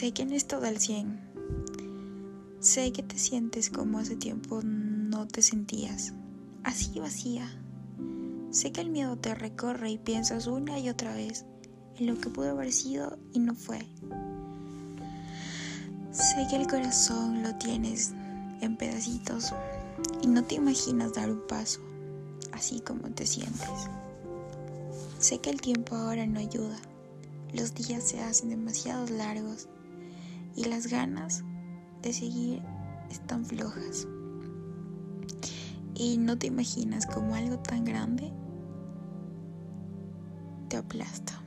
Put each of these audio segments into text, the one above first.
Sé que no es todo al 100. Sé que te sientes como hace tiempo no te sentías. Así vacía. Sé que el miedo te recorre y piensas una y otra vez en lo que pudo haber sido y no fue. Sé que el corazón lo tienes en pedacitos y no te imaginas dar un paso, así como te sientes. Sé que el tiempo ahora no ayuda, los días se hacen demasiado largos y las ganas de seguir están flojas. Y no te imaginas como algo tan grande te aplasta.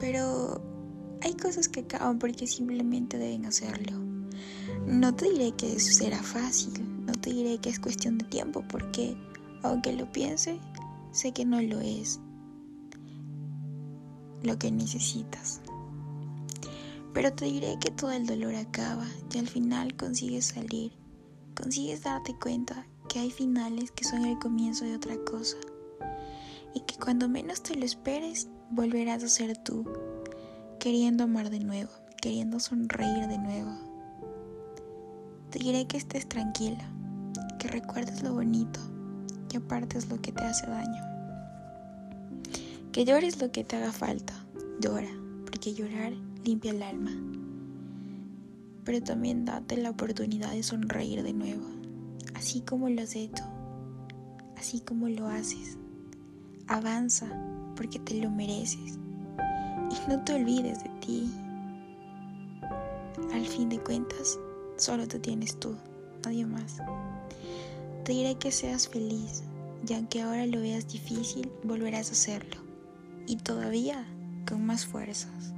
Pero hay cosas que acaban porque simplemente deben hacerlo. No te diré que será fácil, no te diré que es cuestión de tiempo porque aunque lo piense, sé que no lo es lo que necesitas. Pero te diré que todo el dolor acaba y al final consigues salir, consigues darte cuenta que hay finales que son el comienzo de otra cosa y que cuando menos te lo esperes volverás a ser tú, queriendo amar de nuevo, queriendo sonreír de nuevo. Te diré que estés tranquila, que recuerdes lo bonito, que apartes lo que te hace daño, que llores lo que te haga falta, llora, porque llorar limpia el alma. Pero también date la oportunidad de sonreír de nuevo, así como lo has hecho, así como lo haces. Avanza porque te lo mereces y no te olvides de ti. Al fin de cuentas, solo te tienes tú, nadie más. Te diré que seas feliz y aunque ahora lo veas difícil, volverás a hacerlo. Y todavía con más fuerzas.